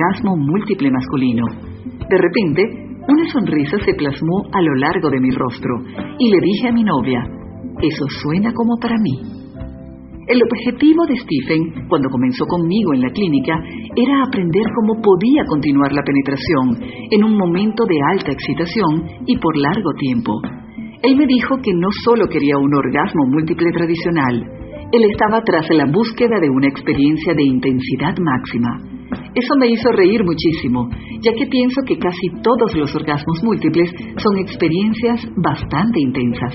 orgasmo múltiple masculino. De repente, una sonrisa se plasmó a lo largo de mi rostro y le dije a mi novia, eso suena como para mí. El objetivo de Stephen, cuando comenzó conmigo en la clínica, era aprender cómo podía continuar la penetración en un momento de alta excitación y por largo tiempo. Él me dijo que no solo quería un orgasmo múltiple tradicional, él estaba tras la búsqueda de una experiencia de intensidad máxima. Eso me hizo reír muchísimo, ya que pienso que casi todos los orgasmos múltiples son experiencias bastante intensas.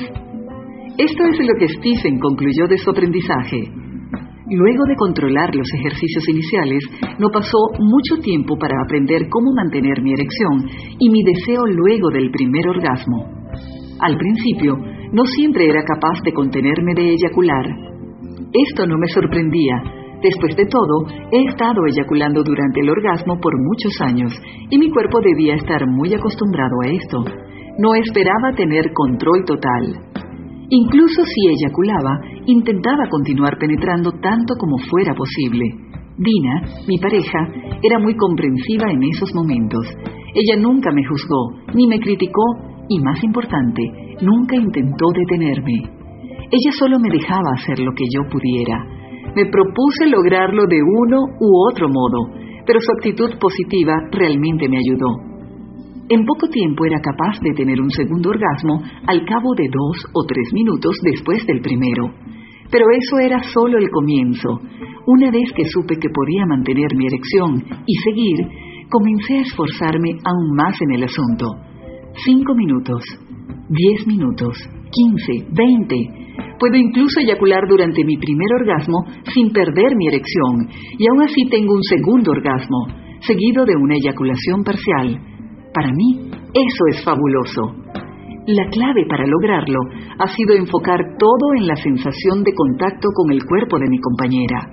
Esto es lo que Stephen concluyó de su aprendizaje. Luego de controlar los ejercicios iniciales, no pasó mucho tiempo para aprender cómo mantener mi erección y mi deseo luego del primer orgasmo. Al principio, no siempre era capaz de contenerme de eyacular. Esto no me sorprendía. Después de todo, he estado eyaculando durante el orgasmo por muchos años y mi cuerpo debía estar muy acostumbrado a esto. No esperaba tener control total. Incluso si eyaculaba, intentaba continuar penetrando tanto como fuera posible. Dina, mi pareja, era muy comprensiva en esos momentos. Ella nunca me juzgó, ni me criticó, y más importante, nunca intentó detenerme. Ella solo me dejaba hacer lo que yo pudiera. Me propuse lograrlo de uno u otro modo, pero su actitud positiva realmente me ayudó. En poco tiempo era capaz de tener un segundo orgasmo al cabo de dos o tres minutos después del primero. Pero eso era solo el comienzo. Una vez que supe que podía mantener mi erección y seguir, comencé a esforzarme aún más en el asunto. Cinco minutos, diez minutos, quince, veinte. Puedo incluso eyacular durante mi primer orgasmo sin perder mi erección y aún así tengo un segundo orgasmo, seguido de una eyaculación parcial para mí, eso es fabuloso. La clave para lograrlo ha sido enfocar todo en la sensación de contacto con el cuerpo de mi compañera.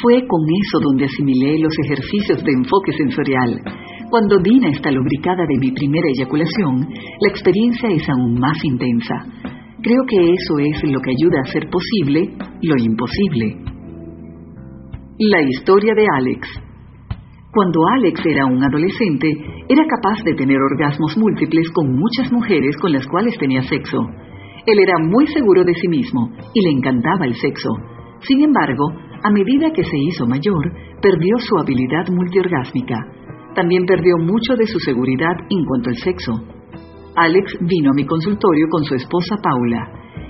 Fue con eso donde asimilé los ejercicios de enfoque sensorial. Cuando Dina está lubricada de mi primera eyaculación, la experiencia es aún más intensa. Creo que eso es lo que ayuda a hacer posible lo imposible. La historia de Alex. Cuando Alex era un adolescente, era capaz de tener orgasmos múltiples con muchas mujeres con las cuales tenía sexo. Él era muy seguro de sí mismo y le encantaba el sexo. Sin embargo, a medida que se hizo mayor, perdió su habilidad multiorgásmica. También perdió mucho de su seguridad en cuanto al sexo. Alex vino a mi consultorio con su esposa Paula.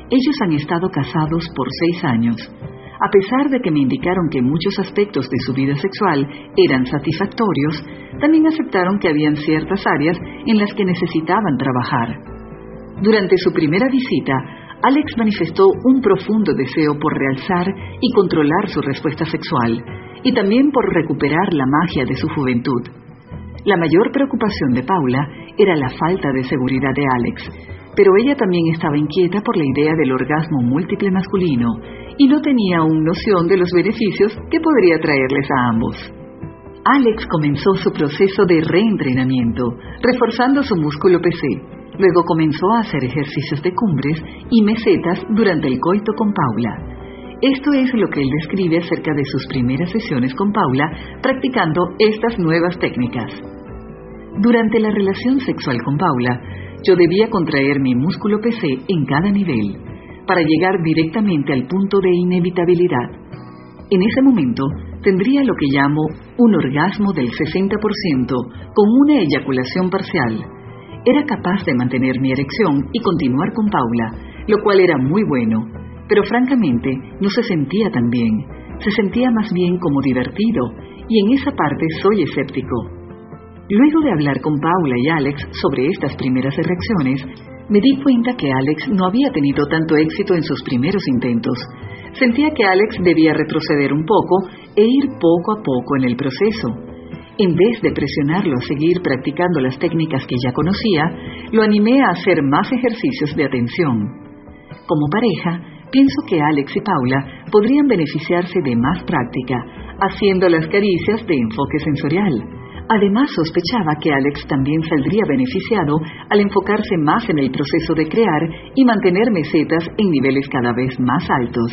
Ellos han estado casados por seis años. A pesar de que me indicaron que muchos aspectos de su vida sexual eran satisfactorios, también aceptaron que habían ciertas áreas en las que necesitaban trabajar. Durante su primera visita, Alex manifestó un profundo deseo por realzar y controlar su respuesta sexual, y también por recuperar la magia de su juventud. La mayor preocupación de Paula era la falta de seguridad de Alex, pero ella también estaba inquieta por la idea del orgasmo múltiple masculino y no tenía aún noción de los beneficios que podría traerles a ambos. Alex comenzó su proceso de reentrenamiento, reforzando su músculo PC. Luego comenzó a hacer ejercicios de cumbres y mesetas durante el coito con Paula. Esto es lo que él describe acerca de sus primeras sesiones con Paula practicando estas nuevas técnicas. Durante la relación sexual con Paula, yo debía contraer mi músculo PC en cada nivel para llegar directamente al punto de inevitabilidad. En ese momento tendría lo que llamo un orgasmo del 60% con una eyaculación parcial. Era capaz de mantener mi erección y continuar con Paula, lo cual era muy bueno, pero francamente no se sentía tan bien, se sentía más bien como divertido, y en esa parte soy escéptico. Luego de hablar con Paula y Alex sobre estas primeras reacciones, me di cuenta que Alex no había tenido tanto éxito en sus primeros intentos. Sentía que Alex debía retroceder un poco e ir poco a poco en el proceso. En vez de presionarlo a seguir practicando las técnicas que ya conocía, lo animé a hacer más ejercicios de atención. Como pareja, pienso que Alex y Paula podrían beneficiarse de más práctica, haciendo las caricias de enfoque sensorial Además, sospechaba que Alex también saldría beneficiado al enfocarse más en el proceso de crear y mantener mesetas en niveles cada vez más altos.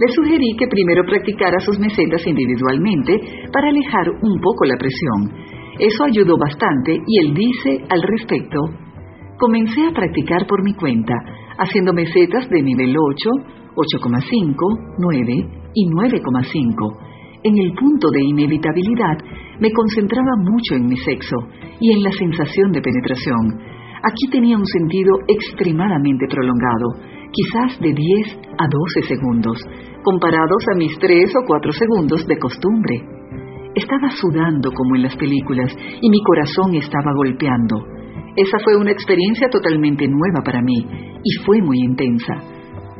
Le sugerí que primero practicara sus mesetas individualmente para alejar un poco la presión. Eso ayudó bastante y él dice al respecto, comencé a practicar por mi cuenta, haciendo mesetas de nivel 8, 8,5, 9 y 9,5. En el punto de inevitabilidad me concentraba mucho en mi sexo y en la sensación de penetración. Aquí tenía un sentido extremadamente prolongado, quizás de 10 a 12 segundos, comparados a mis 3 o 4 segundos de costumbre. Estaba sudando como en las películas y mi corazón estaba golpeando. Esa fue una experiencia totalmente nueva para mí y fue muy intensa.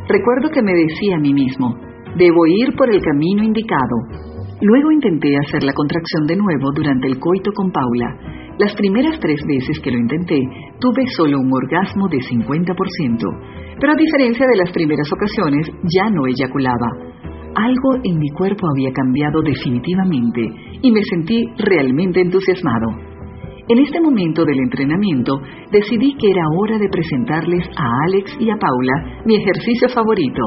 Recuerdo que me decía a mí mismo, debo ir por el camino indicado. Luego intenté hacer la contracción de nuevo durante el coito con Paula. Las primeras tres veces que lo intenté, tuve solo un orgasmo de 50%, pero a diferencia de las primeras ocasiones, ya no eyaculaba. Algo en mi cuerpo había cambiado definitivamente y me sentí realmente entusiasmado. En este momento del entrenamiento decidí que era hora de presentarles a Alex y a Paula mi ejercicio favorito,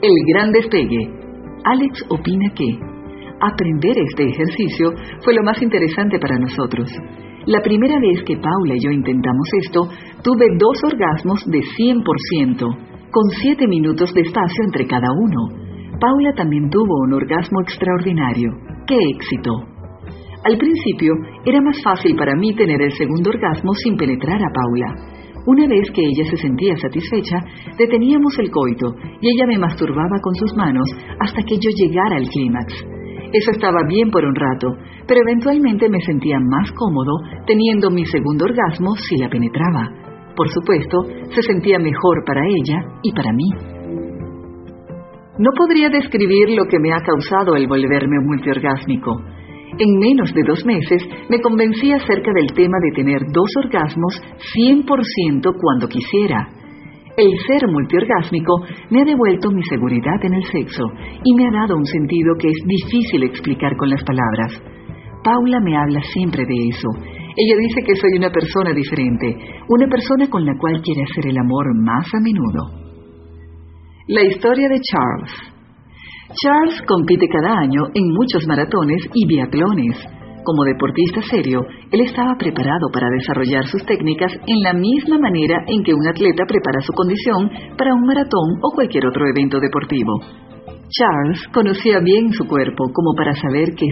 el gran despegue. Alex opina que aprender este ejercicio fue lo más interesante para nosotros. La primera vez que Paula y yo intentamos esto, tuve dos orgasmos de 100%, con 7 minutos de espacio entre cada uno. Paula también tuvo un orgasmo extraordinario. ¡Qué éxito! Al principio era más fácil para mí tener el segundo orgasmo sin penetrar a Paula. Una vez que ella se sentía satisfecha, deteníamos el coito y ella me masturbaba con sus manos hasta que yo llegara al clímax. Eso estaba bien por un rato, pero eventualmente me sentía más cómodo teniendo mi segundo orgasmo si la penetraba. Por supuesto, se sentía mejor para ella y para mí. No podría describir lo que me ha causado el volverme multiorgásmico. En menos de dos meses me convencí acerca del tema de tener dos orgasmos 100% cuando quisiera. El ser multiorgásmico me ha devuelto mi seguridad en el sexo y me ha dado un sentido que es difícil explicar con las palabras. Paula me habla siempre de eso. Ella dice que soy una persona diferente, una persona con la cual quiere hacer el amor más a menudo. La historia de Charles. Charles compite cada año en muchos maratones y biatlones. Como deportista serio, él estaba preparado para desarrollar sus técnicas en la misma manera en que un atleta prepara su condición para un maratón o cualquier otro evento deportivo. Charles conocía bien su cuerpo como para saber que